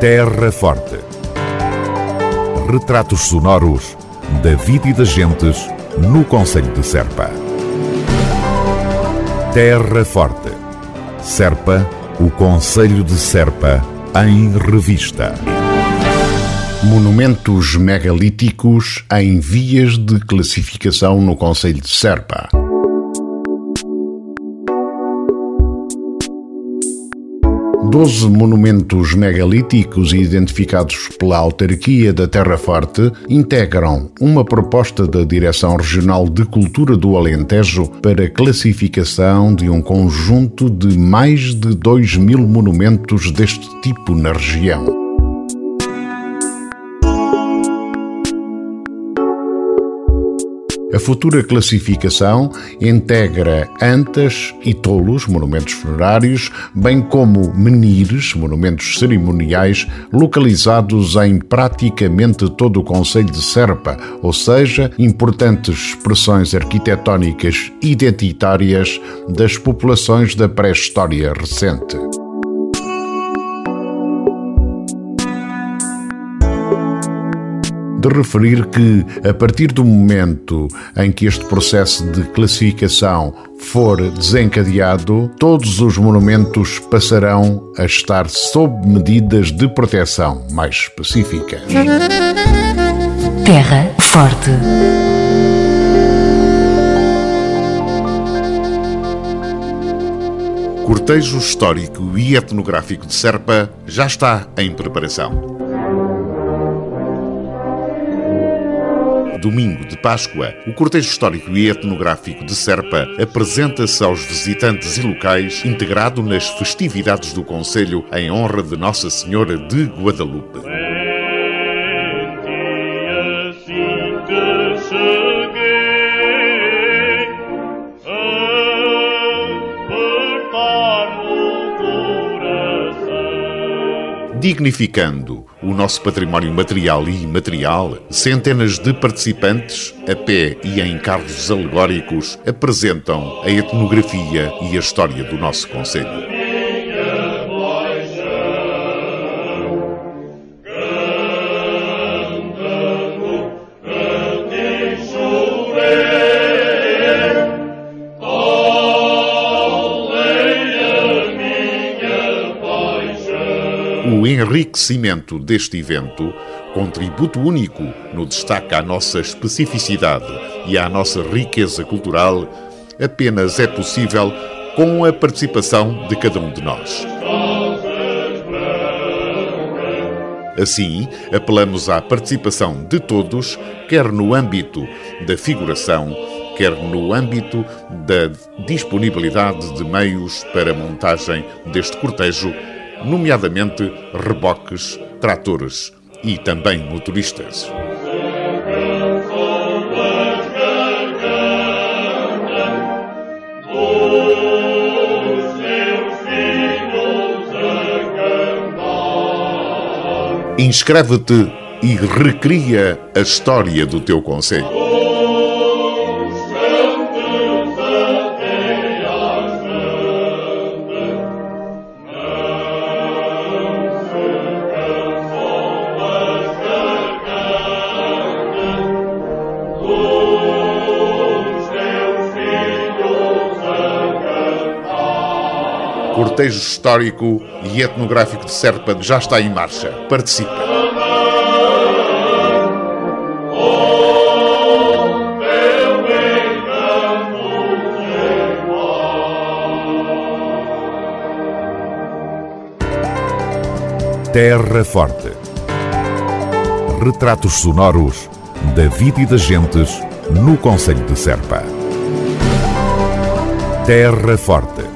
Terra Forte. Retratos sonoros da vida e das gentes no Conselho de Serpa. Terra Forte. Serpa, o Conselho de Serpa, em revista. Monumentos megalíticos em vias de classificação no Conselho de Serpa. Doze monumentos megalíticos identificados pela autarquia da Terra Forte integram uma proposta da Direção Regional de Cultura do Alentejo para classificação de um conjunto de mais de 2 mil monumentos deste tipo na região. A futura classificação integra antas e tolos, monumentos funerários, bem como menires, monumentos cerimoniais, localizados em praticamente todo o Conselho de Serpa, ou seja, importantes expressões arquitetónicas identitárias das populações da pré-história recente. De referir que, a partir do momento em que este processo de classificação for desencadeado, todos os monumentos passarão a estar sob medidas de proteção mais específicas. Terra Forte. Cortejo Histórico e Etnográfico de Serpa já está em preparação. Domingo de Páscoa, o cortejo histórico e etnográfico de Serpa apresenta-se aos visitantes e locais integrado nas festividades do Conselho em honra de Nossa Senhora de Guadalupe. Dignificando o nosso património material e imaterial, centenas de participantes, a pé e em carros alegóricos, apresentam a etnografia e a história do nosso Conselho. O enriquecimento deste evento, contributo único no destaque à nossa especificidade e à nossa riqueza cultural, apenas é possível com a participação de cada um de nós. Assim, apelamos à participação de todos, quer no âmbito da figuração, quer no âmbito da disponibilidade de meios para montagem deste cortejo nomeadamente reboques, tratores e também motoristas. Inscreve-te e recria a história do teu conselho. Cortejo histórico e etnográfico de Serpa já está em marcha. Participe! Terra Forte. Retratos sonoros da vida e das gentes no Conselho de Serpa. Terra Forte